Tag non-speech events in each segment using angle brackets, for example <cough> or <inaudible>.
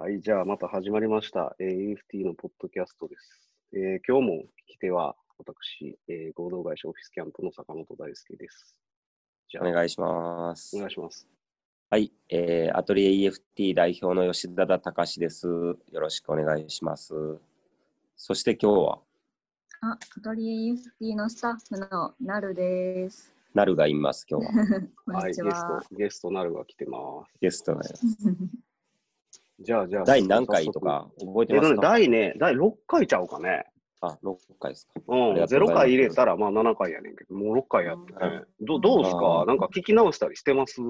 はい、じゃあまた始まりました。えー AFT のポッドキャストです。えー今日も聞き手は私、えー合同会社オフィスキャンプの坂本大輔です。じゃあ、お願いします。お願いします。はい、えーアトリエ EFT 代表の吉田田隆です。よろしくお願いします。そして今日は、あ、アトリエ UFT のスタッフのなるです。なるがいます、今日は。<laughs> こんはい、ゲス。ト、ゲストなるが来てます。ゲストが。じゃあ、じゃあ、第何回とか覚えてますか、第ね、第6回ちゃうかね。あ、6回ですか。うん、ありがとうご0ざいます回入れたらまあ7回やねんけど、もう6回やってねうん。どどうですあかーなんか聞き直したりしてます？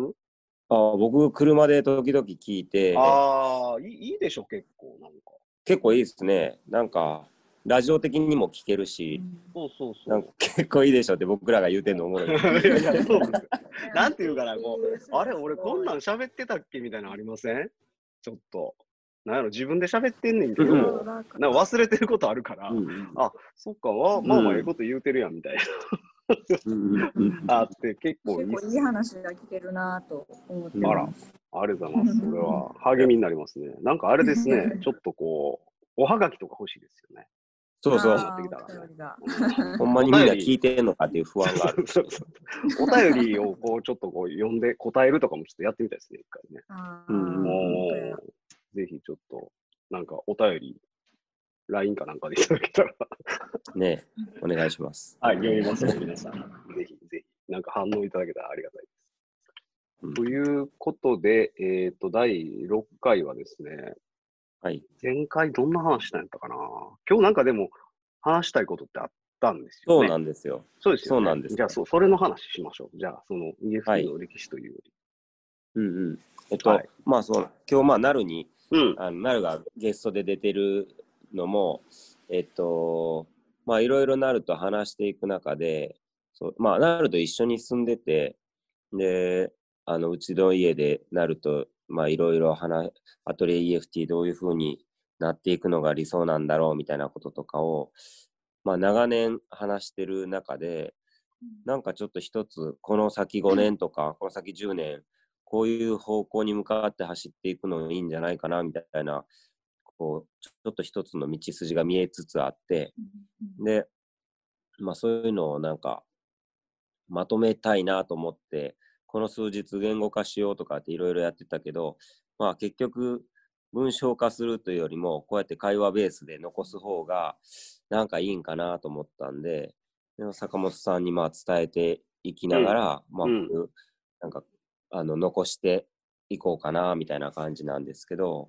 あ僕、車で時々聞いて、ああ、いいいいでしょ、結構。なんか。結構いいですね。なんか、ラジオ的にも聞けるし、そうそうそう。なんか結構いいでしょって僕らが言うてんのおもろい。い <laughs> やいや、そう。なんていうかなこあれ、俺こんなん喋ってたっけ？みたいなのありません？ちょっと。なんやろ、自分で喋ってんねんけど、うんなんか忘れてることあるから、うんうんあ、そっか、わまあまあ、うんええこと言うてるやん、みたいうんうんうんな。あって、結構いいっす結構いい話が聞けるなぁと思ってあらます。ありがとうございます。それは励みになりますね。なんかあれですね、<laughs> ちょっとこう、おはがきとか欲しいですよね。そうそう。ほんまにみんな聞いてんのかっていう不安がある。そうそうお便りをこうちょっとこう読んで答えるとかもちょっとやってみたいですね、一回ね。うんもう、ぜひちょっと、なんかお便り、LINE かなんかでいただけたら、ね <laughs> お願いします。はい、読みますよ、皆さん。ぜひぜひ、なんか反応いただけたらありがたいです。うんということで、えっ、と、第6回はですね、はい。前回どんな話したんやったかな今日なんかでも話したいことってあったんですよね。そうなんですよ。そうですよ、ね。そうなんですよじゃあそ、それの話しましょう。じゃあ、そのは EFT いの歴史というようんうん。えっと、はいまあその、今日まあ、なるに、り。うん。あのなるがゲストで出てるのも、えっと、まあいろいろなると話していく中で、そうまあなると一緒に住んでて、で、あのうちの家でなると、まあいろいろ話、アトリエ EFT どういうふうになっていくのが理想なんだろうみたいなこととかを、まあ長年話してる中で、なんかちょっと一つ、この先5年とか、この先10年、こういう方向に向かって走っていくのいいんじゃないかなみたいな、こう、ちょっと一つの道筋が見えつつあって、で、まあそういうのをなんか、まとめたいなと思って、この数日言語化しようとかっていろいろやってたけど、まあ結局、文章化するというよりも、こうやって会話ベースで残す方が、なんかいいんかなと思ったんで、坂本さんにまあ伝えていきながら、まあうん僕、なんか、あの、残していこうかな、みたいな感じなんですけど、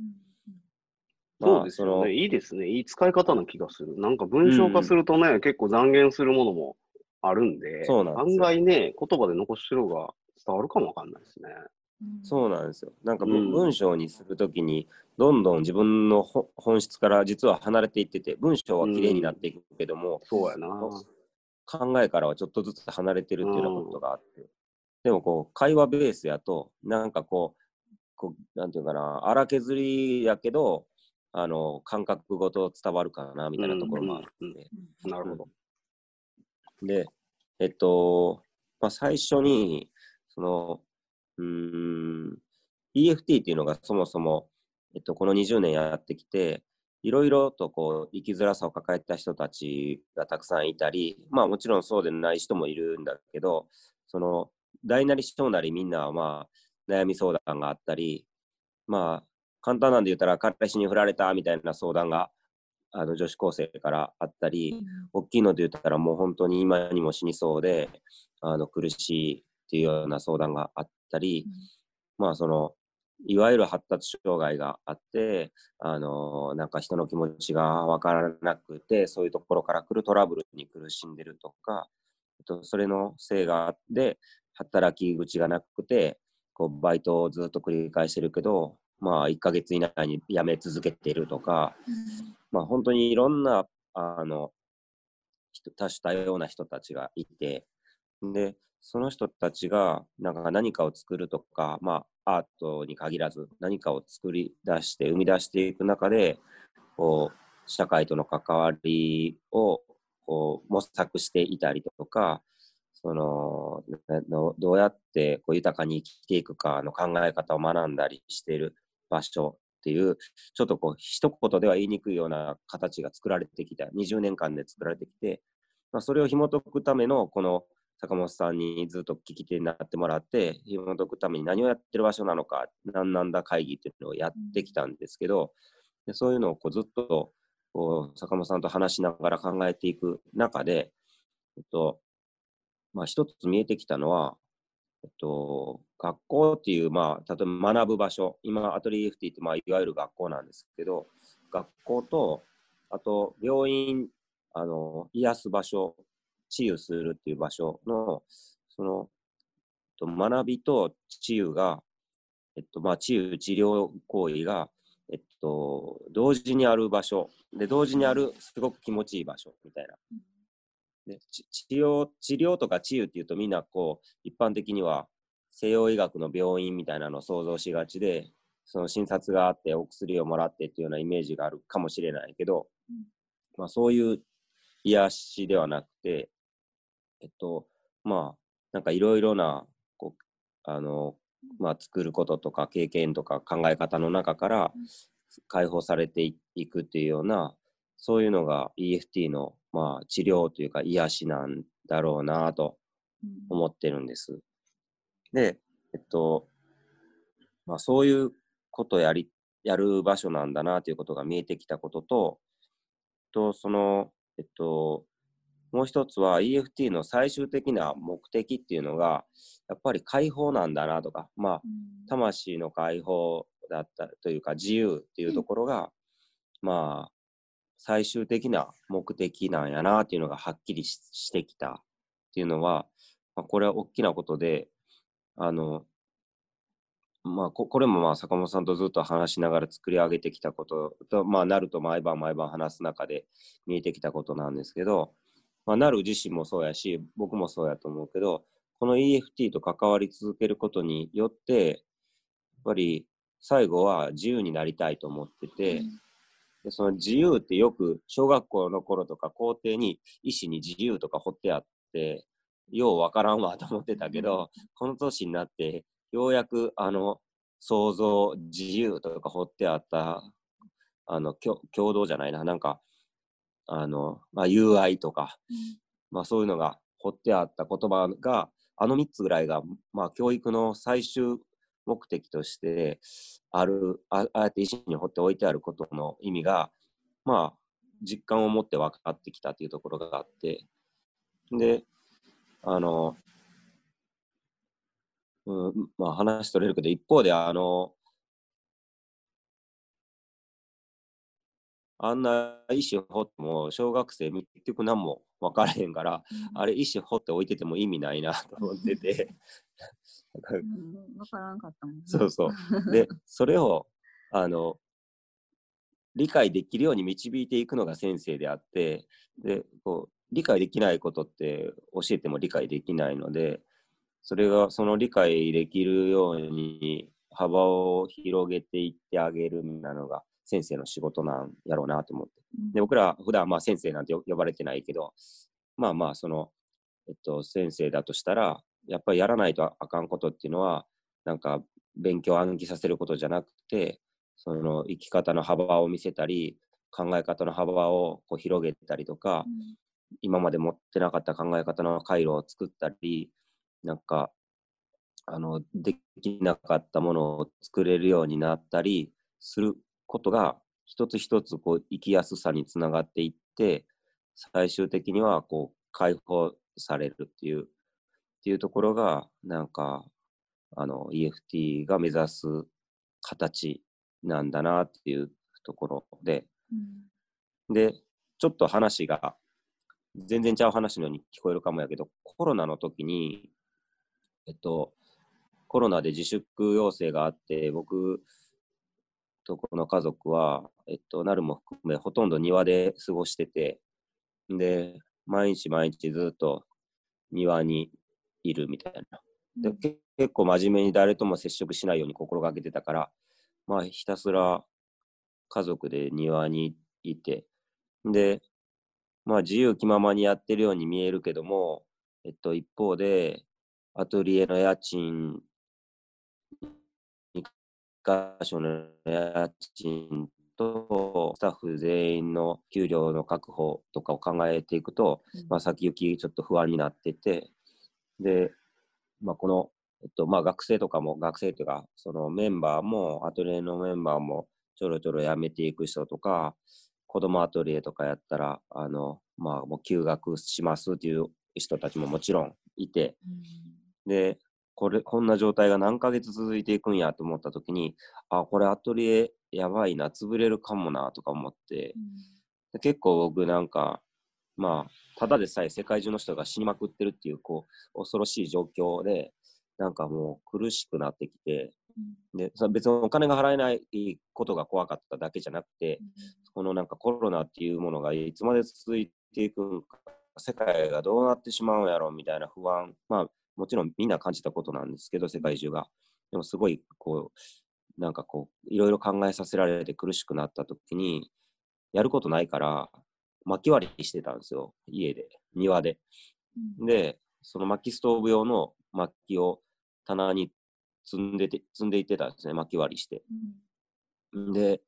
そうですよね。いいですね。いい使い方な気がする。なんか文章化するとね、結構残言するものもあるんで、そうなんですよ案外ね、言葉で残してる方が伝わるかもわかんないですね。そうなんですよ。なんかうん文章にするときに、どんどん自分のほ本質から実は離れていってて、文章は綺麗になっていくけども、そうやな。考えからはちょっとずつ離れてるっていうようなことがあって、でもこう、会話ベースやと、なんかこう、こうなんていうかな、荒削りやけど、あの、感覚ごと伝わるかな、みたいなところもあって、うんうんなるほど。で、えっと、まあ、最初に、その、うーん、EFT っていうのがそもそも、えっと、この20年やってきて、いろいろとこう、生きづらさを抱えた人たちがたくさんいたり、まあもちろんそうでない人もいるんだけど、その、大なり小なりみんなはまあ、悩み相談があったり、まあ、簡単なんで言ったら、彼氏に振られたみたいな相談が、あの、女子高生からあったり、大きいので言ったらもう本当に今にも死にそうであの苦しいっていうような相談があったり、まあそのいわゆる発達障害があってあのなんか人の気持ちが分からなくてそういうところから来るトラブルに苦しんでるとかえっとそれのせいがあって働き口がなくてこうバイトをずっと繰り返してるけどまあ1ヶ月以内に辞め続けてるとかまあ本当にいろんなあの人多種多様な人たちがいて、で、その人たちがなんか何かを作るとか、まあアートに限らず何かを作り出して生み出していく中で、こう、社会との関わりをこう模索していたりとか、そのどうやってこう豊かに生きていくかの考え方を学んだりしている場所っていう、ちょっとこう、一言では言いにくいような形が作られてきた、20年間で作られてきて、まあ、それを紐解くための、この坂本さんにずっと聞き手になってもらって、紐解くために何をやってる場所なのか、何なんだ会議っていうのをやってきたんですけど、でそういうのをこうずっとこう坂本さんと話しながら考えていく中で、えっと、まあ、一つ見えてきたのは、えっと、学校っていう、まあ、例えば学ぶ場所、今、アトリエ FT って、まあ、いわゆる学校なんですけど、学校と、あと、病院、あの、癒す場所、治癒するっていう場所の、その、と学びと治癒が、えっと、まあ、治癒、治療行為が、えっと、同時にある場所、で、同時にある、すごく気持ちいい場所、みたいな。で治療、治療とか治癒っていうとみんなこう、一般的には西洋医学の病院みたいなのを想像しがちで、その診察があってお薬をもらってっていうようなイメージがあるかもしれないけど、うん、まあそういう癒しではなくて、えっと、まあ、なんかいろいろな、こう、あの、まあ作ることとか経験とか考え方の中から解放されていくっていうような、そういうのが EFT のまあ、治療というか癒しなんだろうなと思ってるんです。で、えっと、まあ、そういうことをやり、やる場所なんだなということが見えてきたことと、と、その、えっと、もう一つは EFT の最終的な目的っていうのが、やっぱり解放なんだなとか、まあ、魂の解放だったというか自由っていうところが、まあ、最終的な目的なんやなっていうのがはっきりしてきたっていうのは、まあ、これは大きなことで、あの、まあこ、これもまあ坂本さんとずっと話しながら作り上げてきたことと、まあ、なると毎晩毎晩話す中で見えてきたことなんですけど、まあ、なる自身もそうやし、僕もそうやと思うけど、この EFT と関わり続けることによって、やっぱり最後は自由になりたいと思ってて、うん。でその自由ってよく小学校の頃とか校庭に石に自由とか彫ってあって、ようわからんわと思ってたけど、この年になってようやくあの想像自由とか彫ってあったあの共同じゃないな、なんかあの、まあ、友愛とか、まあそういうのが彫ってあった言葉があの3つぐらいが、まあ、教育の最終目的としてあるああえて石に掘っておいてあることの意味がまあ実感を持って分かってきたというところがあって。であの、うん、まあ話取れるけど一方であのあんな石掘っても小学生結局何も分からへんから、うん、あれ石掘って置いてても意味ないなと思ってて。分からん。かったもん、ね、そうそう。で、それを、あの、理解できるように導いていくのが先生であって、で、こう、理解できないことって教えても理解できないので、それが、その理解できるように幅を広げていってあげるみたいなのが先生の仕事なんやろうなと思って。で、僕ら普段まあ先生なんて呼ばれてないけど、まあまあその、えっと、先生だとしたら、やっぱりやらないとあかんことっていうのは、なんか勉強を暗記させることじゃなくて、その生き方の幅を見せたり、考え方の幅をこう広げたりとか、うん、今まで持ってなかった考え方の回路を作ったり、なんか、あの、できなかったものを作れるようになったりすることが、一つ一つこう生きやすさにつながっていって、最終的にはこう解放されるっていうっていうところが、なんか、あの、EFT が目指す形なんだなっていうところで、うん、で、ちょっと話が、全然ちゃう話のように聞こえるかもやけど、コロナの時に、えっと、コロナで自粛要請があって、僕とこの家族は、えっと、なるも含め、ほとんど庭で過ごしてて、で、毎日毎日ずっと庭にいるみたいな。で結構真面目に誰とも接触しないように心がけてたから、まあひたすら家族で庭にいて、で、まあ自由気ままにやってるように見えるけども、えっと一方で、アトリエの家賃に箇所の家賃と、スタッフ全員の給料の確保とかを考えていくと、まあ、先行きちょっと不安になってて、で、まあ、この、えっと、まあ、学生とかも、学生というか、そのメンバーも、アトリエのメンバーも、ちょろちょろ辞めていく人とか、子供アトリエとかやったら、あの、まあ、もう休学しますっていう人たちももちろんいて、で、これ、こんな状態が何ヶ月続いていくんやと思った時に、あ、これアトリエやばいな、潰れるかもなとか思って、で結構僕なんか、まあ、ただでさえ世界中の人が死にまくってるっていう、こう、恐ろしい状況で、なんかもう苦しくなってきて、で、別にお金が払えないことが怖かっただけじゃなくて、このなんかコロナっていうものがいつまで続いていくんか、世界がどうなってしまうんやろみたいな不安、まあ、もちろんみんな感じたことなんですけど、世界中が。でもすごい、こう、なんかこう、いろいろ考えさせられて苦しくなった時に、やることないから、薪割りしてたんですよ、家で、庭で。で、その薪ストーブ用の薪を棚に積んでて、積んでいってたんですね、薪割りして。で、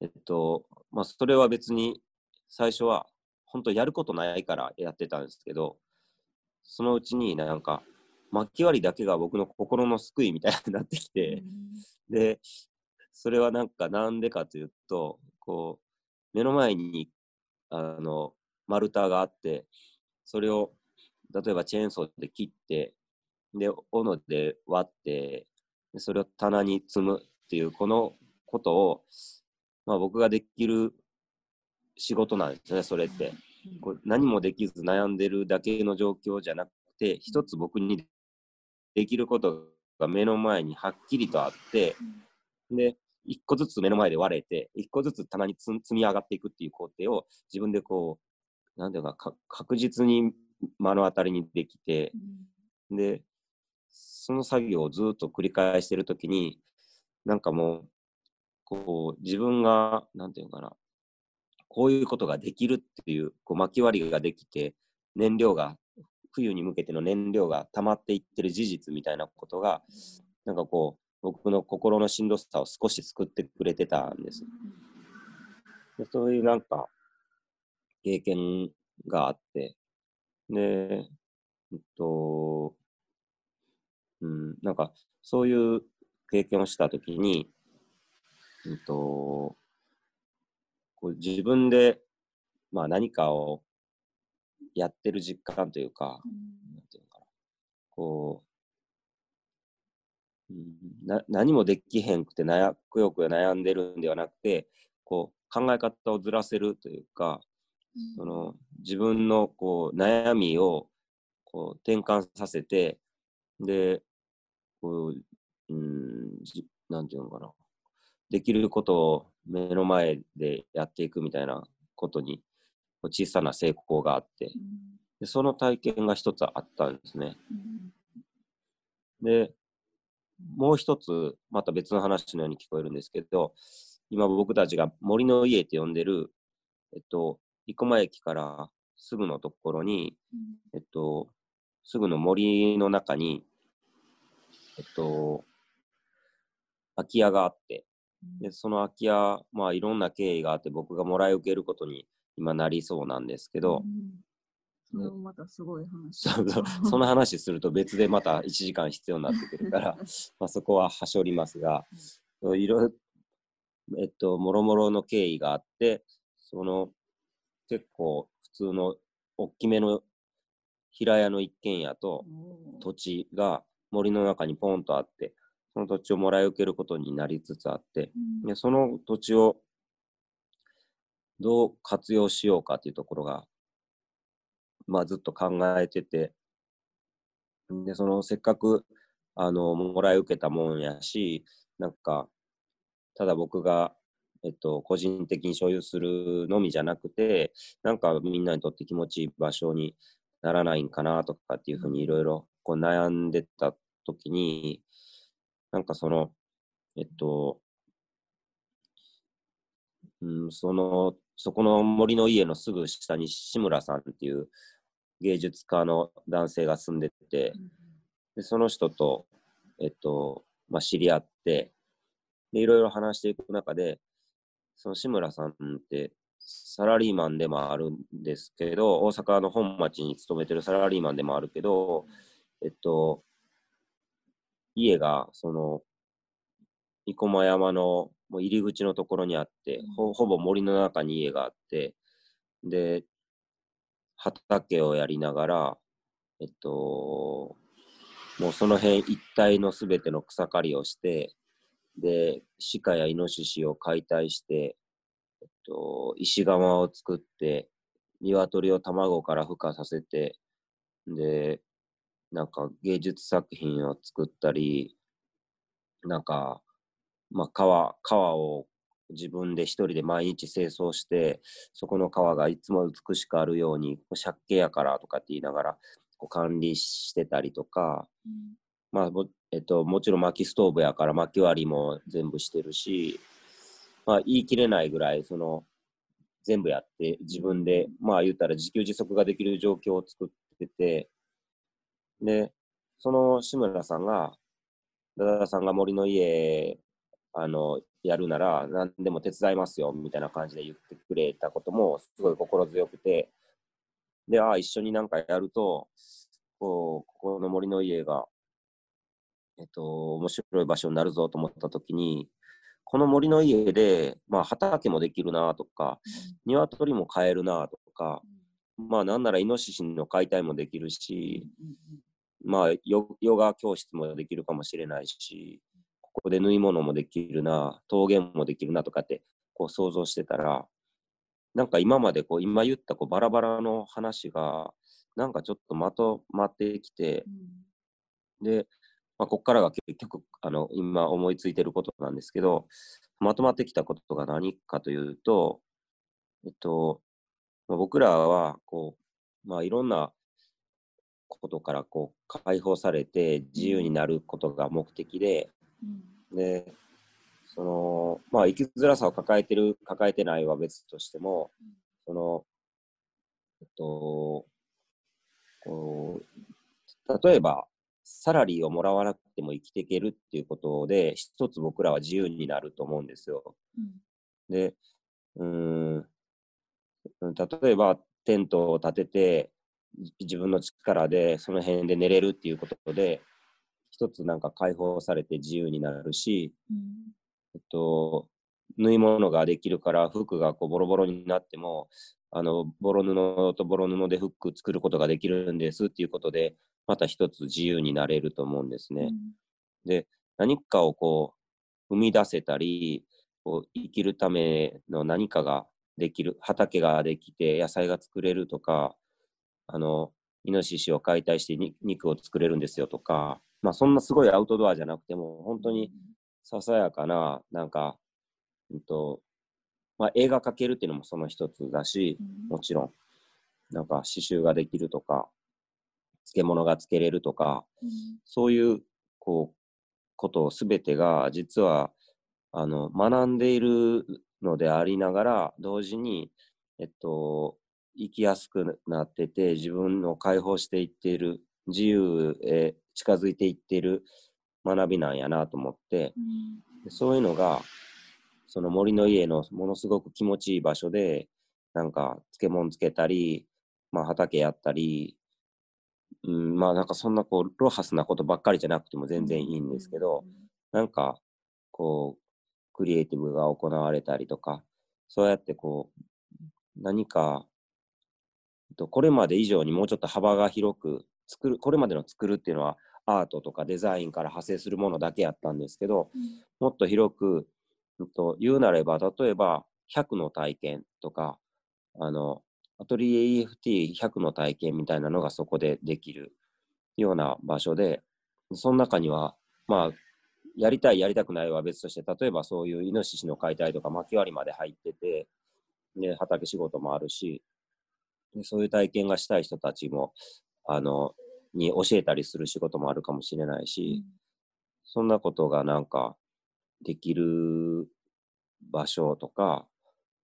えっと、まあ、それは別に最初は本当やることないからやってたんですけど、そのうちになんか、薪割りだけが僕の心の救いみたいになってきて、で、それはなんかなんでかというと、こう、目の前に、あの、丸太があって、それを、例えばチェーンソーで切って、で、斧で割って、でそれを棚に積むっていう、このことを、まあ僕ができる仕事なんですね、それって。こう何もできず悩んでるだけの状況じゃなくて、一つ僕にできることが目の前にはっきりとあって、で、一個ずつ目の前で割れて、一個ずつ棚に積積み上がっていくっていう工程を自分でこう、なんていうかか、確実に目の当たりにできて、で、その作業をずっと繰り返してるときに、なんかもう、こう、自分が、なんていうのかな、こういうことができるっていう、こう、巻き割りができて、燃料が、冬に向けての燃料が溜まっていってる事実みたいなことが、なんかこう、僕の心のしんどさを少し救ってくれてたんです。でそういうなんか、経験があって、で、えっと、うん、なんか、そういう経験をしたときに、えっと、こう自分で、まあ何かをやってる実感というか、なんていうのかな、こう、うんな何もできへんくて悩くよくよ悩んでるんではなくて、こう考え方をずらせるというか、その自分のこう悩みをこう転換させて、で、こう、うん、じなんていうのかな、できることを目の前でやっていくみたいなことに、小さな成功があって、でその体験が一つあったんですね。で、もう一つ、また別の話のように聞こえるんですけど、今僕たちが森の家って呼んでる、えっと、生駒駅からすぐのところに、えっと、すぐの森の中に、えっと、空き家があって、で、その空き家、まあいろんな経緯があって僕がもらい受けることに今なりそうなんですけど、それもまたすごい話。その話すると別でまた1時間必要になってくるから、<laughs> まあ、そこははしょりますが、いろいろ、えっと、もろもろの経緯があって、その結構普通の大きめの平屋の一軒家と土地が森の中にポンとあって、その土地をもらい受けることになりつつあって、でその土地をどう活用しようかっていうところが、まあずっと考えてて、で、そのせっかく、あの、もらい受けたもんやし、なんか、ただ僕が、えっと、個人的に所有するのみじゃなくて、なんかみんなにとって気持ちいい場所にならないんかなとかっていうふうにいろいろ悩んでた時に、なんかその、えっと、うん、その、そこの森の家のすぐ下に志村さんっていう芸術家の男性が住んでて、でその人と、えっと、まあ、知り合って、で、いろいろ話していく中で、その志村さんってサラリーマンでもあるんですけど、大阪の本町に勤めてるサラリーマンでもあるけど、えっと、家が、その、生駒山のもう入り口のところにあって、ほほぼ森の中に家があって、で、畑をやりながら、えっと、もうその辺一帯のすべての草刈りをして、で、鹿やイノシシを解体して、えっと、石窯を作って、鶏を卵から孵化させて、で、なんか芸術作品を作ったり、なんか、まあ、川、川を自分で一人で毎日清掃して、そこの川がいつも美しくあるように、借景やからとかって言いながら、こう管理してたりとか、まあもえっと、もちろん薪ストーブやから薪割りも全部してるし、まあ、言い切れないぐらいその全部やって自分でまあ言ったら自給自足ができる状況を作っててでその志村さんがダダさんが森の家あのやるなら何でも手伝いますよみたいな感じで言ってくれたこともすごい心強くて。でああ一緒になんかやるとこうここの森の家がえっと、面白い場所になるぞと思った時に、この森の家で、まあ、畑もできるなとか、鶏も飼えるなとか、まあ、なんならイノシシの解体もできるし、まあ、ヨヨガ教室もできるかもしれないし、ここで縫い物もできるな、陶芸もできるなとかって、こう想像してたら、なんか今までこう、今言ったこうバラバラの話が、なんかちょっとまとまってきて、で、まあ、ここからが結局あの今思いついてることなんですけどまとまってきたことが何かというと、えっとまあ、僕らはこう、まあ、いろんなことからこう解放されて自由になることが目的で、でそのまあ生きづらさを抱えてる抱えてないは別としてもそのえっとこう例えばサラリーをもらわなくても生きていけるっていうことで、一つ僕らは自由になると思うんですよ。で、うーん、例えばテントを立てて、自分の力でその辺で寝れるっていうことで、一つなんか解放されて自由になるし、えっと、縫い物ができるから服がこうボロボロになっても、あの、ボロ布とボロ布でフック作ることができるんですっていうことで、また一つ自由になれると思うんですね。で、何かをこう、生み出せたり、こう生きるための何かができる、畑ができて野菜が作れるとか、あの、イノシシを解体してに肉を作れるんですよとか、まあそんなすごいアウトドアじゃなくても、本当にささやかな、なんか、うんと、まあ映画描けるっていうのもその一つだし、もちろん、なんか刺繍ができるとか、漬物が漬けれるとか、そういう、こう、ことをすべてが、実は、あの、学んでいるのでありながら、同時に、えっと、生きやすくなってて、自分を解放していっている、自由へ近づいていっている学びなんやなと思って、でそういうのが、その森の家のものすごく気持ちいい場所で、なんか漬物つけたり、まあ畑やったり、うん、まあなんかそんなこうロハスなことばっかりじゃなくても全然いいんですけど、なんかこうクリエイティブが行われたりとか、そうやってこう何か、えっとこれまで以上にもうちょっと幅が広く作る、これまでの作るっていうのはアートとかデザインから派生するものだけやったんですけど、もっと広く、うんと言うなれば、例えば100の体験とか、あの、アトリエ EFT100 の体験みたいなのがそこでできるような場所で、その中には、まあ、やりたい、やりたくないは別として、例えばそういうイノシシの解体とか薪割りまで入ってて、で、畑仕事もあるし、でそういう体験がしたい人たちも、あの、に教えたりする仕事もあるかもしれないし、そんなことがなんかできる場所とか、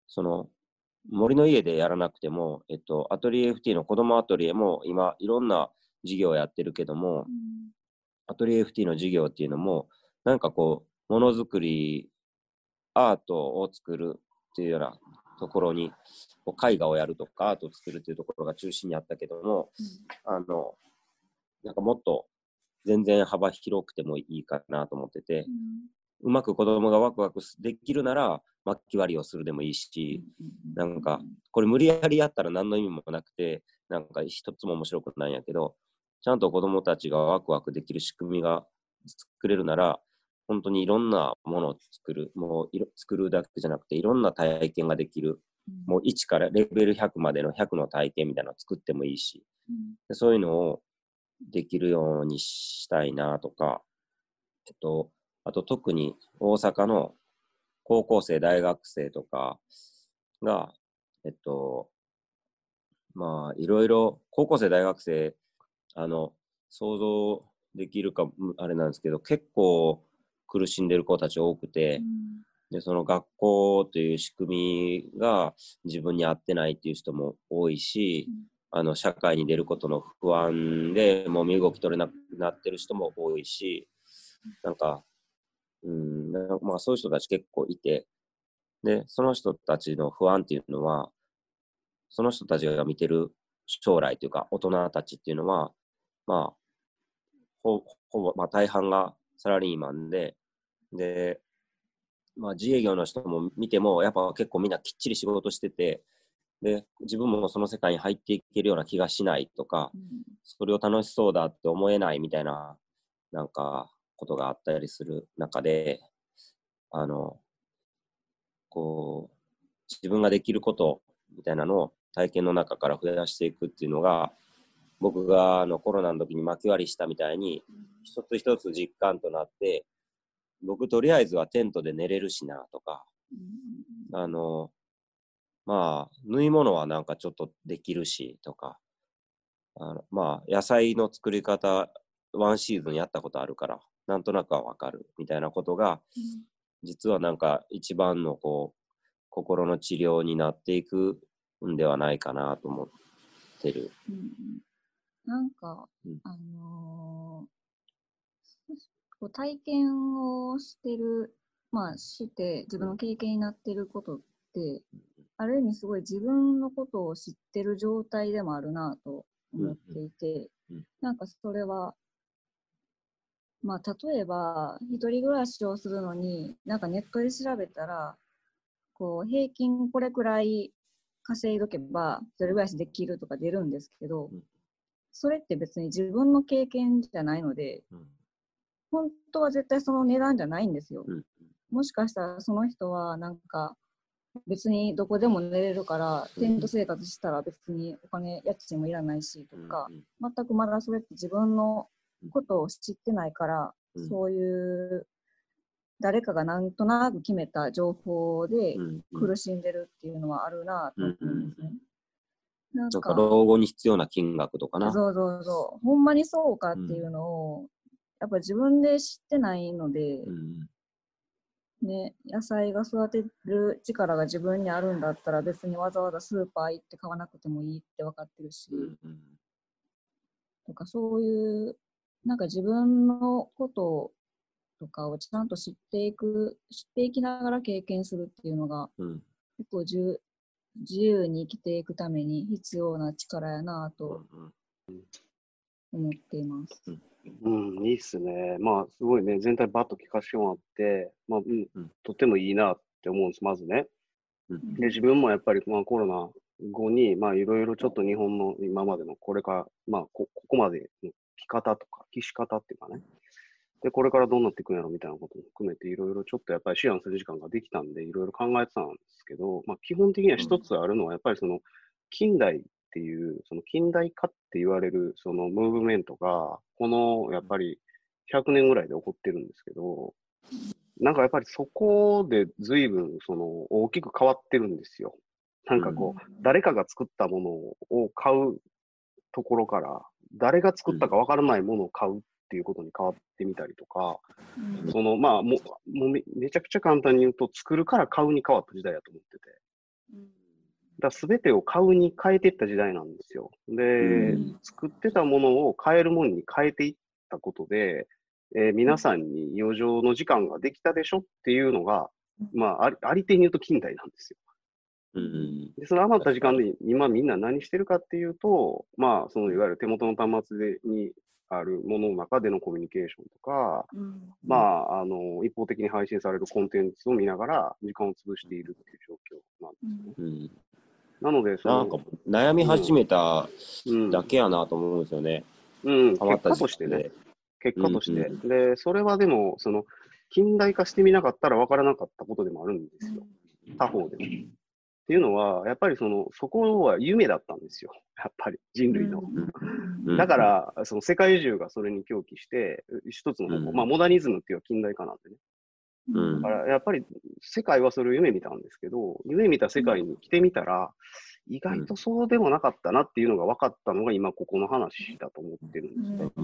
その森の家でやらなくても、えっと、アトリエ FT の子供アトリエも今いろんな事業をやってるけども、アトリエ FT の事業っていうのも、なんかこう、ものづくりアートを作るっていうようなところに、こう絵画をやるとかアートを作るっていうところが中心にあったけども、あの、なんかもっと全然幅広くてもいいかなと思ってて、うまく子供がワクワクできるなら、巻き割りをするでもいいし、なんか、これ無理やりやったら何の意味もなくて、なんか一つも面白くないんやけど、ちゃんと子供たちがワクワクできる仕組みが作れるなら、本当にいろんなものを作る、もういろ作るだけじゃなくて、いろんな体験ができる、もう1からレベル100までの100の体験みたいなのを作ってもいいし、でそういうのをできるようにしたいなとか、えっと、あと特に大阪の高校生、大学生とかが、えっと、まあ、いろいろ、高校生、大学生、あの、想像できるか、あれなんですけど、結構苦しんでる子たち多くて、で、その学校という仕組みが自分に合ってないっていう人も多いし、あの、社会に出ることの不安で、もう身動き取れなくなってる人も多いし、なんか、うん、まあそういう人たち結構いて、で、その人たちの不安っていうのは、その人たちが見てる将来というか、大人たちっていうのは、まあ、ほぼ、まあ大半がサラリーマンで、で、まあ自営業の人も見ても、やっぱ結構みんなきっちり仕事してて、で、自分もその世界に入っていけるような気がしないとか、それを楽しそうだって思えないみたいな、なんか、ことがあったりする中で、あの、こう、自分ができることみたいなのを体験の中から増やしていくっていうのが、僕があのコロナの時に巻き割りしたみたいに、一つ一つ実感となって、僕とりあえずはテントで寝れるしなとか、あの、まあ、縫い物はなんかちょっとできるしとか、あのまあ、野菜の作り方、ワンシーズンやったことあるから、なんとなくはわかるみたいなことが、実はなんか一番のこう、心の治療になっていくんではないかなと思ってる。うんうん。なんか、うん。あのー体験をしてる、まあして自分の経験になってることって、ある意味すごい自分のことを知ってる状態でもあるなと思っていて、うんうんなんかそれは、まあ例えば一人暮らしをするのに、なんかネットで調べたら、こう平均これくらい稼いどけば一人暮らしできるとか出るんですけど、うん。それって別に自分の経験じゃないので、うん。本当は絶対その値段じゃないんですよ。うん。もしかしたらその人はなんか別にどこでも寝れるから、うんテント生活したら別にお金、家賃もいらないしとか、うん全くまだそれって自分のことを知ってないから、うんそういう誰かがなんとなく決めた情報で苦しんでるっていうのはあるなと思うんですね。なんなんか老後に必要な金額とかな。そうそうそう。ほんまにそうかっていうのを、やっぱ自分で知ってないので、うんね、野菜が育てる力が自分にあるんだったら別にわざわざスーパー行って買わなくてもいいって分かってるし、うんうん。とかそういう、なんか自分のこととかをちゃんと知っていく、知っていきながら経験するっていうのがうん。結構じゅ自由に生きていくために必要な力やなと。うん思っています。うん、いいっすね。まあ、すごいね、全体バッと聞かせてもらって、まあ、うんうん、とてもいいなって思うんです、まずね。うんで、自分もやっぱり、まあ、コロナ後に、まあ、いろいろちょっと日本の今までの、これから、まあ、こここまでの着方とか、着し方っていうかね。で、これからどうなっていくんやろみたいなことも含めて、いろいろちょっとやっぱり思案する時間ができたんで、いろいろ考えてたんですけど、まあ、基本的には一つあるのは、やっぱりその、近代っていう、その近代化って言われる、そのムーブメントが、この、やっぱり100年ぐらいで起こってるんですけど、なんかやっぱりそこで随分、その、大きく変わってるんですよ。なんかこう、誰かが作ったものを買うところから、誰が作ったかわからないものを買うっていうことに変わってみたりとか、うんその、まあ、もう、もうめめちゃくちゃ簡単に言うと、作るから買うに変わった時代だと思ってて。だ全てを買うに変えていった時代なんですよ。で、うん作ってたものを買えるものに変えていったことで、えー皆さんに余剰の時間ができたでしょっていうのが、まあ、ありあり手に言うと近代なんですよ。うん。で、その余った時間で今みんな何してるかっていうと、まあ、そのいわゆる手元の端末でにあるものの中でのコミュニケーションとか、うんまあ、あの、一方的に配信されるコンテンツを見ながら時間を潰しているっていう状況なんです。うんうん。なので、そのなんか悩み始めたうんだけやなと思うんですよね。うん、ハマった結果としてね、結果として。うんで、それはでも、その、近代化してみなかったら分からなかったことでもあるんですよ。他方でも。っていうのは、やっぱりその、そこは夢だったんですよ。やっぱり人類の。うんだから、その世界中がそれに狂気して、一つの方向、うんまあ、モダニズムっていうのは近代化なんでね。うんだから、やっぱり世界はそれを夢見たんですけど、夢見た世界に来てみたら、意外とそうでもなかったなっていうのが分かったのが今ここの話だと思ってるんですね。ほ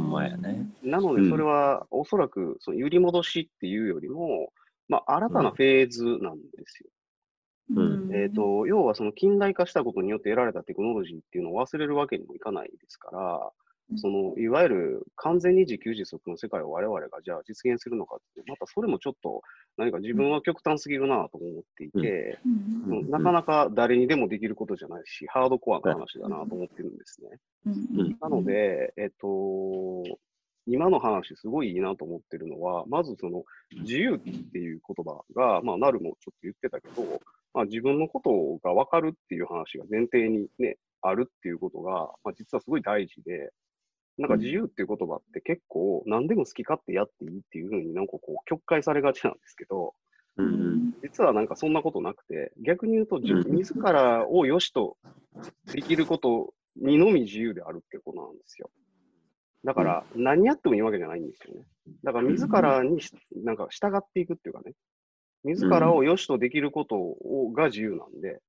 ん。なので、うんそれはおそらくその揺り戻しっていうよりも、まあ、新たなフェーズなんですよ。うんえっ、と、要はその近代化したことによって得られたテクノロジーっていうのを忘れるわけにもいかないですから、そのいわゆる完全に自給自足の世界を我々がじゃあ実現するのかって、またそれもちょっと何か自分は極端すぎるなと思っていて、うん。うん。なかなか誰にでもできることじゃないし、ハードコアな話だなと思ってるんですね。うん。なので、えっと、今の話すごいいいなと思ってるのは、まずその自由っていう言葉が、まあ、なるもちょっと言ってたけど、まあ、自分のことが分かるっていう話が前提にね、あるっていうことが、まあ、実はすごい大事で、なんか自由っていう言葉って結構何でも好き勝手やっていいっていうふうになんかこう曲解されがちなんですけど、うん実はなんかそんなことなくて、逆に言うと、自らを良しとできることにのみ自由であるってことなんですよ。だから、何やってもいいわけじゃないんですよね。だから、自らにしなんか従っていくっていうかね、自らを良しとできることをが自由なんで、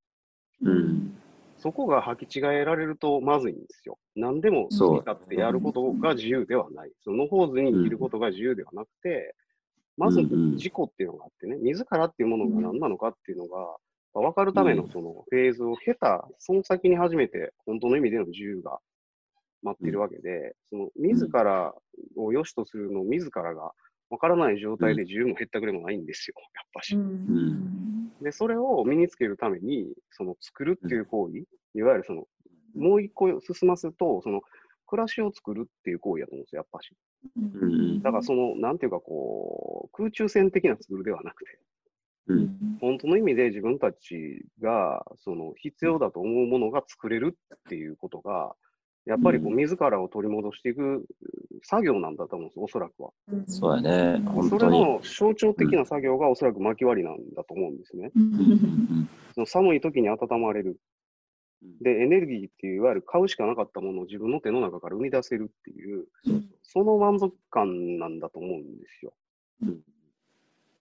うんそこが履き違えられるとまずいんですよ。何でも好き勝手やることが自由ではない。その野放図に生きることが自由ではなくて、まずうん。うん自己っていうのがあってね、自らっていうものが何なのかっていうのが分かるためのそのフェーズを経た、その先に初めて本当の意味での自由が待っているわけで、その自らを良しとするのを自らが分からない状態で自由も減ったくれもないんですよ、やっぱし。で、それを身につけるために、その作るっていう行為、いわゆるその、もう一個進ますと、その、暮らしを作るっていう行為だと思うんですよ、やっぱし。うん。だからその、なんていうかこう、空中戦的な作るではなくて、うん。本当の意味で自分たちが、その、必要だと思うものが作れるっていうことが、やっぱりこう、自らを取り戻していく作業なんだと思うんですよ、おそらくは。そうやね。それの象徴的な作業がおそらく薪割りなんだと思うんですね。うんその寒い時に温まれる。で、エネルギーっていう、いわゆる買うしかなかったものを自分の手の中から生み出せるっていう、その満足感なんだと思うんですよ。うん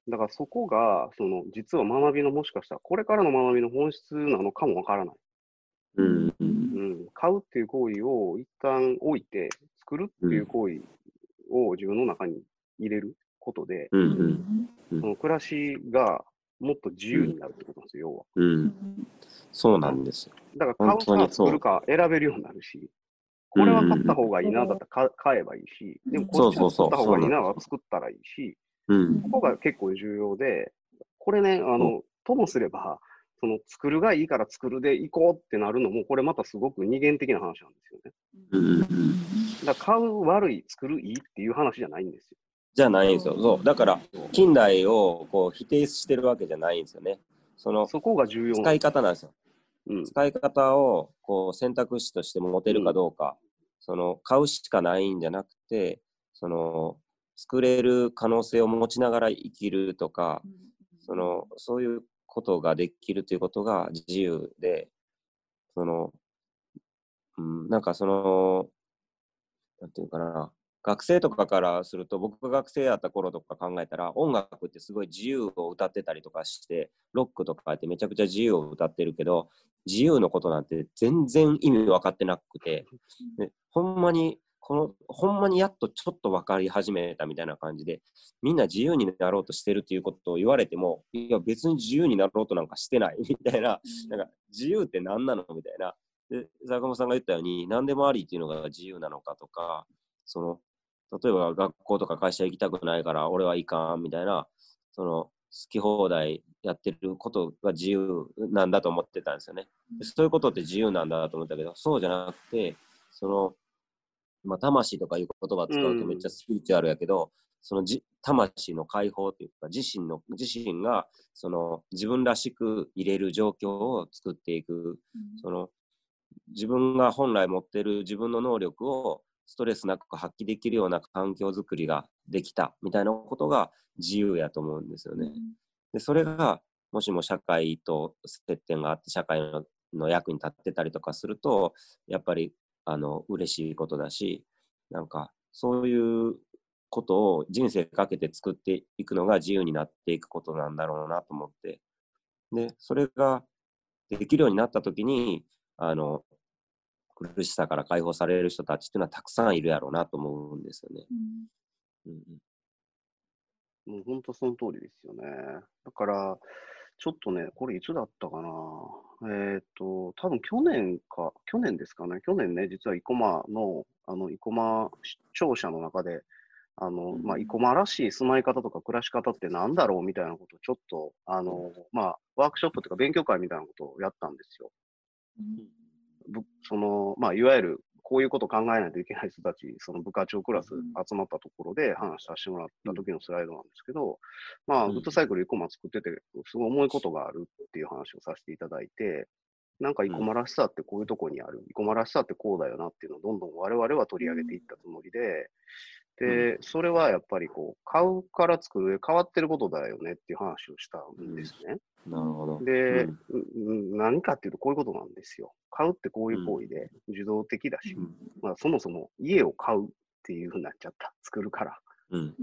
だからそこが、その、実は学びのもしかしたら、これからの学びの本質なのかもわからない。うんうんうん。買うっていう行為を一旦置いて、作るっていう行為を自分の中に入れることで、うんうん。うん。その暮らしがもっと自由になるってことなんですよ、要は。うん。そうなんですよ。だから買うか作るか選べるようになるし、これは買った方がいいな、だったら買買えばいいし、でもこっちは作った方がいいなら作ったらいいし、うん。ここが結構重要で、これね、あの、ともすれば、その作るがいいから作るで行こうってなるのも、これまたすごく二元的な話なんですよね。うんうんだから買う悪い、作るいいっていう話じゃないんですよ。じゃないんですよ。そう。だから、近代をこう否定してるわけじゃないんですよね。そのそこが重要使い方なんですよ。うん。使い方をこう選択肢として持てるかどうか、その買うしかないんじゃなくて、その作れる可能性を持ちながら生きるとか、そのそういうことができるということが自由で、その、うん、なんかその、なんていうかな、学生とかからすると、僕が学生やった頃とか考えたら、音楽ってすごい自由を歌ってたりとかして、ロックとかってめちゃくちゃ自由を歌ってるけど、自由のことなんて全然意味分かってなくて、ほんまに、ほんまにやっとちょっと分かり始めたみたいな感じで、みんな自由になろうとしてるっていうことを言われても、いや別に自由になろうとなんかしてないみたいな、なんか自由って何なのみたいな。で、坂本さんが言ったように、何でもありっていうのが自由なのかとか、その、例えば学校とか会社行きたくないから俺はいかんみたいな、その、き放題やってることが自由なんだと思ってたんですよね。でそういうことって自由なんだと思ったけど、そうじゃなくて、その、まあ、魂とかいう言葉使うとめっちゃスピリチュアルやけど、そのじ魂の解放というか、自身の、自身が、その自分らしく入れる状況を作っていく、その自分が本来持ってる自分の能力をストレスなく発揮できるような環境づくりができたみたいなことが自由やと思うんですよね。でそれがもしも社会と接点があって社会のの役に立ってたりとかするとやっぱりあの嬉しいことだしなんかそういうことを人生かけて作っていくのが自由になっていくことなんだろうなと思ってでそれができるようになった時にあの苦しさから解放される人たちっていうのはたくさんいるやろうなと思うんですよね。うんうんもう本当その通りですよね。だから、ちょっとね、これいつだったかな。えっ、と、多分去年か、去年ですかね。去年ね、実は生駒の、あの、生駒視聴者の中で、あの、まあ、生駒らしい住まい方とか暮らし方ってなんだろうみたいなことをちょっと、あの、まあ、ワークショップというか勉強会みたいなことをやったんですよ。ぶその、まあ、いわゆるこういうことを考えないといけない人たち、<laughs> その部課長クラス集まったところで話させてもらった時のスライドなんですけど、まあ、うん。グッドサイクル生駒作ってて、すごい重いことがあるっていう話をさせていただいて、なんか生駒らしさってこういうとこにある、生駒らしさってこうだよなっていうのをどんどん我々は取り上げていったつもりで、で、それはやっぱりこう、買うから作るで変わってることだよねっていう話をしたんですね。なるほど。で、うんうん何かっていうとこういうことなんですよ。買うってこういう行為で受動的だし、まあ、そもそも家を買うっていうふうになっちゃった。作るから。うん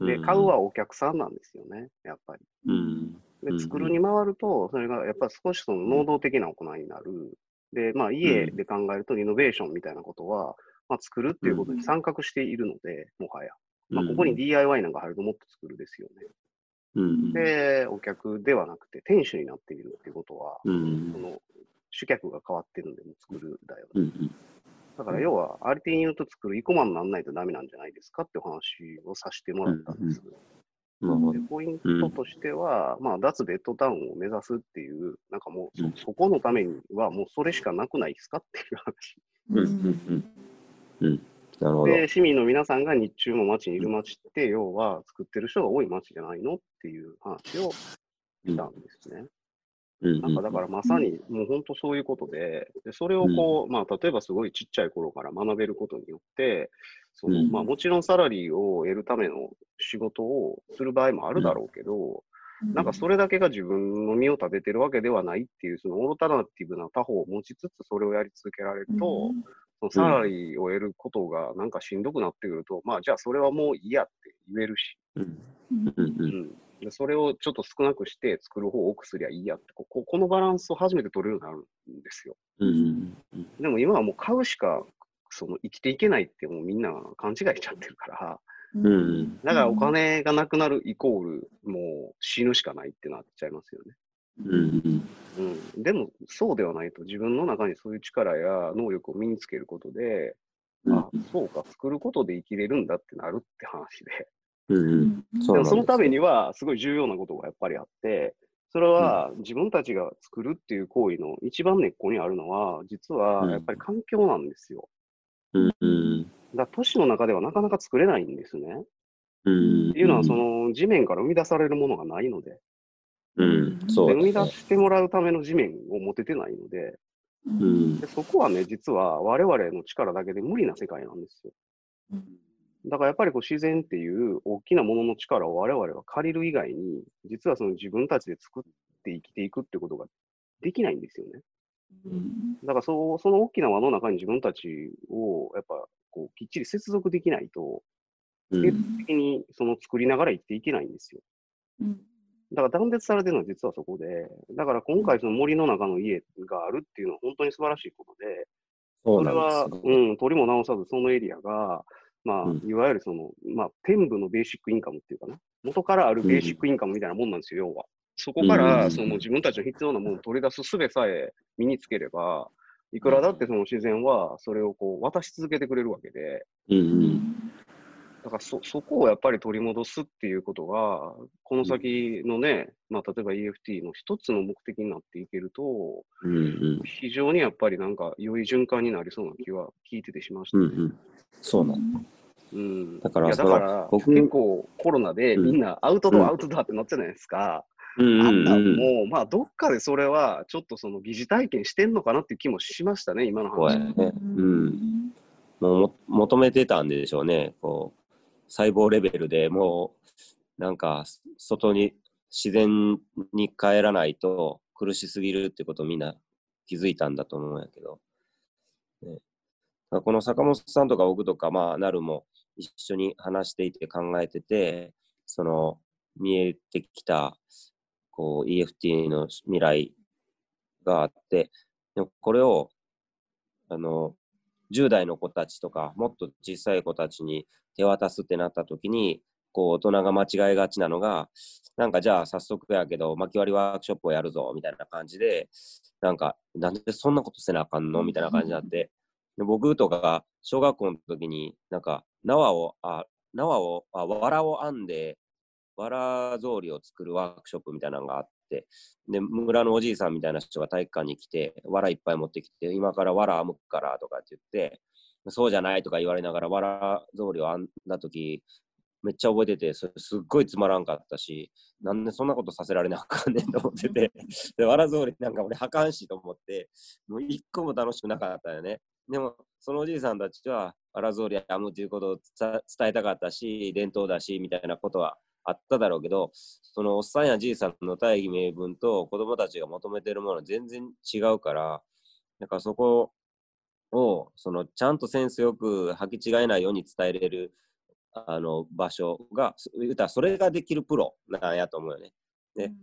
うんで、うん買うはお客さんなんですよね、やっぱり。うんうんで、作るに回ると、それがやっぱり少しその能動的な行いになる。で、まあ、家で考えると、イノベーションみたいなことは、まあ、作るっていうことに参画しているので、もはや。まあ、ここに DIY なんか入るともっと作るですよね。うんで、お客ではなくて、店主になっているっていうことは、うんその主客が変わってるんで、もう作るだよね。うんだから要は、ありていに言うと作るイコマにならないとダメなんじゃないですかってお話をさせてもらったんです。でポイントとしては、まあ、脱ベッドタウンを目指すっていう、なんかもううんそ、そこのためにはもうそれしかなくないですかっていう話。うん。なるほど。で、市民の皆さんが日中も街にいる街って、要は作ってる人が多い街じゃないのっていう話をしたんですね。うん。なんかだからまさにもう本当そういうことで、でそれをこう、まあ例えばすごいちっちゃい頃から学べることによって、そのうん。まあもちろんサラリーを得るための仕事をする場合もあるだろうけど、なんかそれだけが自分の身を立ててるわけではないっていう、そのオルタナティブな他方を持ちつつそれをやり続けられると、そのサラリーを得ることがなんかしんどくなってくると、まあじゃあそれはもういいやって言えるし、うん。うん。うんううん。ん、でそれをちょっと少なくして作る方を多くすりゃいいやってここ、このバランスを初めて取れるようになるんですよ。うんうんでも今はもう買うしかその生きていけないってもうみんな勘違いしちゃってるから、うん。だからお金がなくなるイコールもう死ぬしかないってなっちゃいますよね。うんうん、でもそうではないと。自分の中にそういう力や能力を身につけることで、うん。あそうか作ることで生きれるんだってなるって話で。うんうん。でもそのためにはすごい重要なことがやっぱりあって、それは自分たちが作るっていう行為の一番根っこにあるのは、実はやっぱり環境なんですよ。うんうん。だから都市の中ではなかなか作れないんですね。うん。っていうのは、その地面から生み出されるものがないので、うんそうで生み出してもらうための地面を持ててないので、うんでそこはね、実は我々の力だけで無理な世界なんですよ。だからやっぱりこう自然っていう大きなものの力を我々は借りる以外に、実はその自分たちで作って生きていくってことができないんですよね。だからそうその大きな輪の中に自分たちをやっぱこうきっちり接続できないと、うん継続的にその作りながら生きていけないんですよ。だから断絶されてるのは実はそこで、だから今回その森の中の家があるっていうのは本当に素晴らしいことで、それは、うん、取りも直さずそのエリアが、まあ、うん。いわゆるその、まあ、天部のベーシックインカムっていうかな、元からあるベーシックインカムみたいなもんなんですよ、要は。そこかうんら、その自分たちの必要なものを取り出す術さえ身につければ、いくらだってその自然はそれをこう渡し続けてくれるわけで、うんうんだからそ、そこをやっぱり取り戻すっていうことが、この先のね、まあ、例えば EFT の一つの目的になっていけると、うんうん。非常にやっぱりなんか良い循環になりそうな気は聞いててしましたね。うんうん。そうなの。うんだからだから僕結構コロナでうんみんなアウトドうんア、アウトドアってなっちゃうじゃないですか。うんうんあんなんうん。もう、まあ、どっかでそれはちょっとその疑似体験してんのかなっていう気もしましたね、今の話。ね。うん。もうも求めてたんでしょうね。こう、細胞レベルでもう、なんか、外に、自然に帰らないと苦しすぎるってことをみんな気づいたんだと思うんやけど。ね、この坂本さんとか僕とか、まあ、なるも一緒に話していて考えてて、その、見えてきた、こう、EFT の未来があって、でもこれを、あの、10代の子たちとか、もっと小さい子たちに手渡すってなった時に、こう、大人が間違いがちなのが、なんかじゃあ早速やけど、巻き割りワークショップをやるぞ、みたいな感じで、なんか、なんでそんなことせなあかんの？みたいな感じになって、で僕とかが小学校の時に、なんか、縄を、あ、縄を、あ、藁を編んで、藁草履を作るワークショップみたいなのがあって、で、村のおじいさんみたいな人が体育館に来て、藁いっぱい持ってきて、今から藁編むからとかって言って、そうじゃないとか言われながら藁草履を編んだ時めっちゃ覚えてて、それすっごいつまらんかったし、なんでそんなことさせられなあかんねんと思ってて、<laughs> で、藁草履なんか俺はかんしと思って、もう一個も楽しくなかったよね。でも、そのおじいさんたちは、藁草履編むということを伝えたかったし、伝統だし、みたいなことはあっただろうけど、そのおっさんやじいさんの大義名分と子供たちが求めてるものは全然違うから、だからそこを、そのちゃんとセンスよく履き違えないように伝えれるあの場所が、そ言うたらそれができるプロなんやと思うよね。ね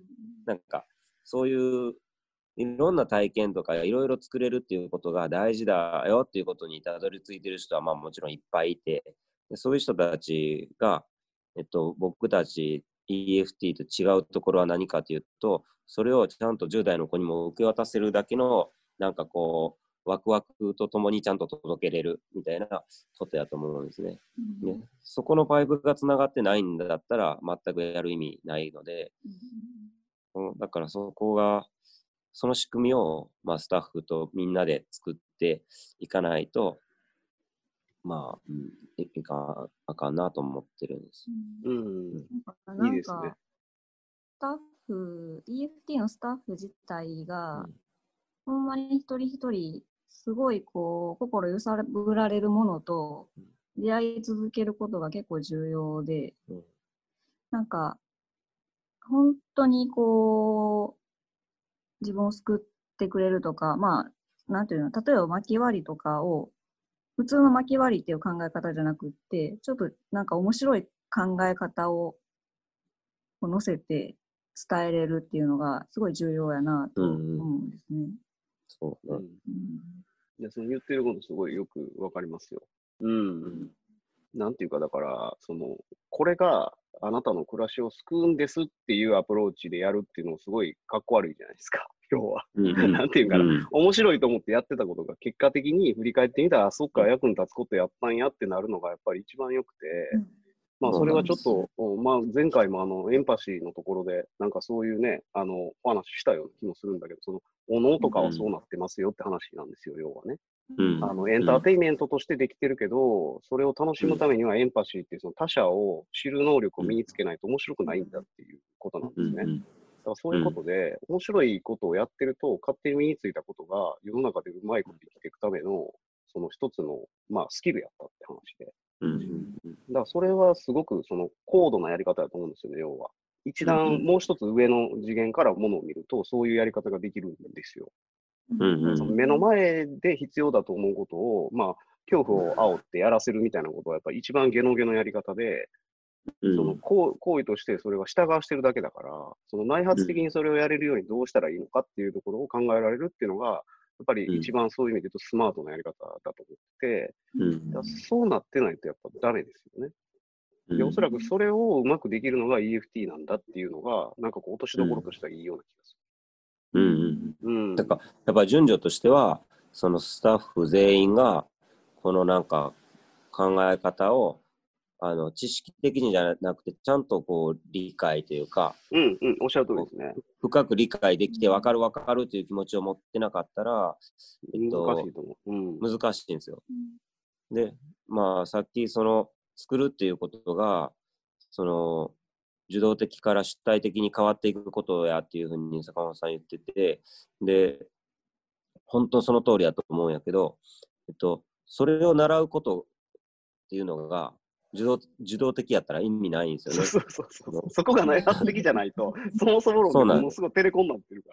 なんか、そういういろんな体験とかいろいろ作れるっていうことが大事だよっていうことにたどり着いてる人はまあもちろんいっぱいいて、でそういう人たちが、えっと、僕たち EFT と違うところは何かというと、それをちゃんと10代の子にも受け渡せるだけの、なんかこう、ワクワクとともにちゃんと届けれるみたいなことやと思うんですね。ねそこのパイプがつながってないんだったら全くやる意味ないので、うんだからそこが、その仕組みを、まあ、スタッフとみんなで作っていかないと、まあ、うん、いいかあかんなと思ってるんです。うん。なん。かいいですね。スタッフ、EFT のスタッフ自体が、うん。ほんまに一人一人、すごいこう、心揺さぶられるものと出会い続けることが結構重要で、うん。なんか、本当にこう、自分を救ってくれるとか、まあ、なんていうの、例えば巻き割りとかを、普通の巻き割りっていう考え方じゃなくって、ちょっとなんか面白い考え方をこう乗せて伝えれるっていうのがすごい重要やなと思うんですね。そうね。うんいや、その言ってることすごいよくわかりますよ。うん。なんていうか、だから、その、これがあなたの暮らしを救うんですっていうアプローチでやるっていうのもすごいかっこ悪いじゃないですか、要は。なんていうかな、うん面白いと思ってやってたことが結果的に振り返ってみたら、あそっか、役に立つことやったんやってなるのがやっぱり一番良くて、まあ、それはちょっと、おまあ、前回もあの、エンパシーのところで、なんかそういうね、あの、お話ししたような気もするんだけど、その、おのとかはそうなってますよって話なんですよ、要はね。うん。あの、エンターテインメントとしてできてるけど、それを楽しむためにはエンパシーっていうその他者を知る能力を身につけないと面白くないんだっていうことなんですね。うんだからそういうことで、面白いことをやってると、勝手に身についたことが世の中でうまいこと生きていくための、その一つの、まあ、スキルやったって話で。うんうんだからそれはすごくその高度なやり方だと思うんですよね、要は。一うん段、うんもう一つ上の次元からものを見ると、そういうやり方ができるんですよ。うんうんその目の前で必要だと思うことを、まあ、恐怖を煽ってやらせるみたいなことは、やっぱり一番ゲノゲのやり方で、うんその行行為としてそれは従わしてるだけだから、その内発的にそれをやれるようにどうしたらいいのかっていうところを考えられるっていうのが、やっぱり一番そういう意味で言うとスマートなやり方だと思って、うんだからそうなってないとやっぱダメですよね。うんで、おそらくそれをうまくできるのが EFT なんだっていうのが、なんかこう落としどころとしてはいいような気がすうんうんる。うん。だから、やっぱり順序としては、そのスタッフ全員が、このなんか考え方をあの知識的にじゃなくて、ちゃんとこう理解というか、うんうん、おっしゃる通りですね。深く理解できて分かる分かるという気持ちを持ってなかったら、えっと難しいと思う。うん。難しいんですよ。で、まあ、さっきその作るっていうことが、その受動的から主体的に変わっていくことやっていうふうに坂本さん言ってて、で、本当その通りだと思うんやけど、えっと、それを習うことっていうのが受動受動的やったら意味ないんですよそうね。<laughs> そうそうそう。そこが内発的じゃないと、<laughs> そもそも論でそうなんものすごいテレコになってるか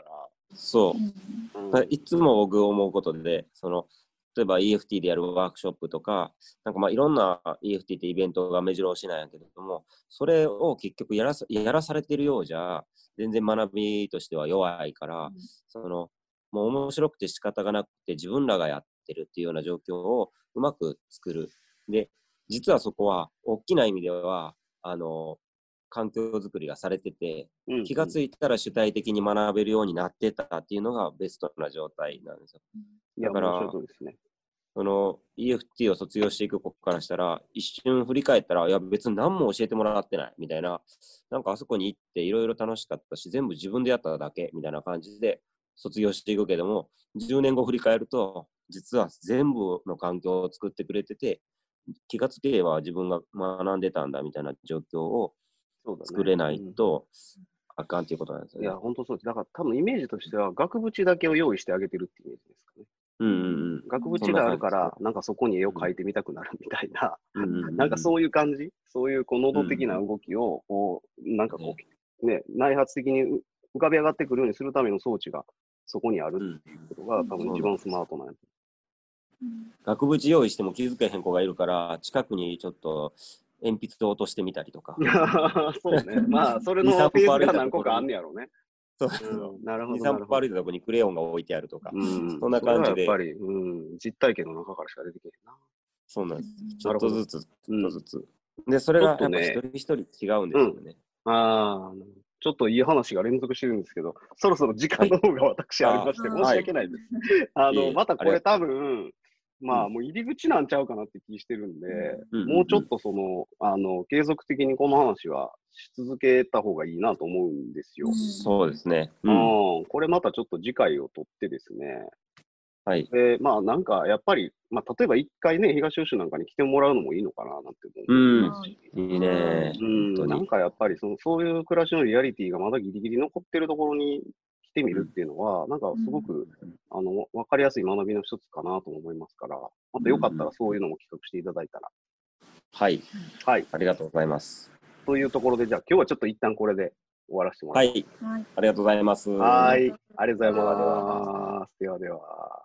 そう。ら。うんいつも僕思うことで、その例えば EFT でやるワークショップとか、なんかまあいろんな EFT ってイベントが目白押しなんやけれども、それを結局やらさやらされてるようじゃ、全然学びとしては弱いから、そのもう面白くて仕方がなくて自分らがやってるっていうような状況をうまく作る。で、実はそこは大きな意味では、あの、環境づくりがされてて、うん気がついたら主体的に学べるようになってたっていうのがベストな状態なんですよ。だからおっしゃる通りですね。その EFT を卒業していく子からしたら、一瞬振り返ったら、いや別に何も教えてもらってないみたいな、なんかあそこに行っていろいろ楽しかったし、全部自分でやっただけみたいな感じで卒業していくけども、10年後振り返ると、実は全部の環境を作ってくれてて、気がつけば自分が学んでたんだみたいな状況を作れないとあかんっていうことなんですよね。いや、本当そうです。だから多分イメージとしては、額縁だけを用意してあげてるってイメージですかね。うんうん額縁があるからなんかそこに絵を描いてみたくなるみたいな、うん。うんうんうんなんかそういう感じ、そういうこう能動的な動きを、こう、なんかこう、ね、内発的にう浮かび上がってくるようにするための装置がそこにあるうんっていうことが、多分一番スマートなんや額縁用意しても気づけへん子がいるから、近くにちょっと鉛筆を落としてみたりとか。<laughs> そうね。まあ、<laughs> それのフェーズが何個かあんねやろうね。そううん、なるほ2、ど。な3るほど歩歩いたとこにクレヨンが置いてあるとか。うん、そんな感じでやっぱり、うん、実体験の中からしか出てけへんな。そうなんです。ちょっとずつ、ちうんょっとずつ。で、それがやっぱ一人一人違うんですよね。ああ、ちょっといい話が連続してるんですけど、そろそろ時間の方が私ありまして、はい申し訳ないです。あの、またこれ多分、まあ、うんもう入り口なんちゃうかなって気してるんで、うんもうちょっとその、あの、継続的にこの話はし続けた方がいいなと思うんですよ。そうですね。ううんん、これまたちょっと次回を取ってですね、はい。で、まあなんかやっぱり、まあ例えば一回ね、東吉なんかに来てもらうのもいいのかななんて思うう。ん。いいね。うん、なんかやっぱりそのそういう暮らしのリアリティがまだギリギリ残ってるところに来てみるっていうのは、なんかすごく、あの分かりやすい学びの一つかなと思いますから、またよかったらそういうのも企画していただいたら。はい。はい。ありがとうございます。というところで、じゃあ今日はちょっと一旦これで終わらせてもらます。はい。ありがとうございます。はい。ありがとうございます。ではでは。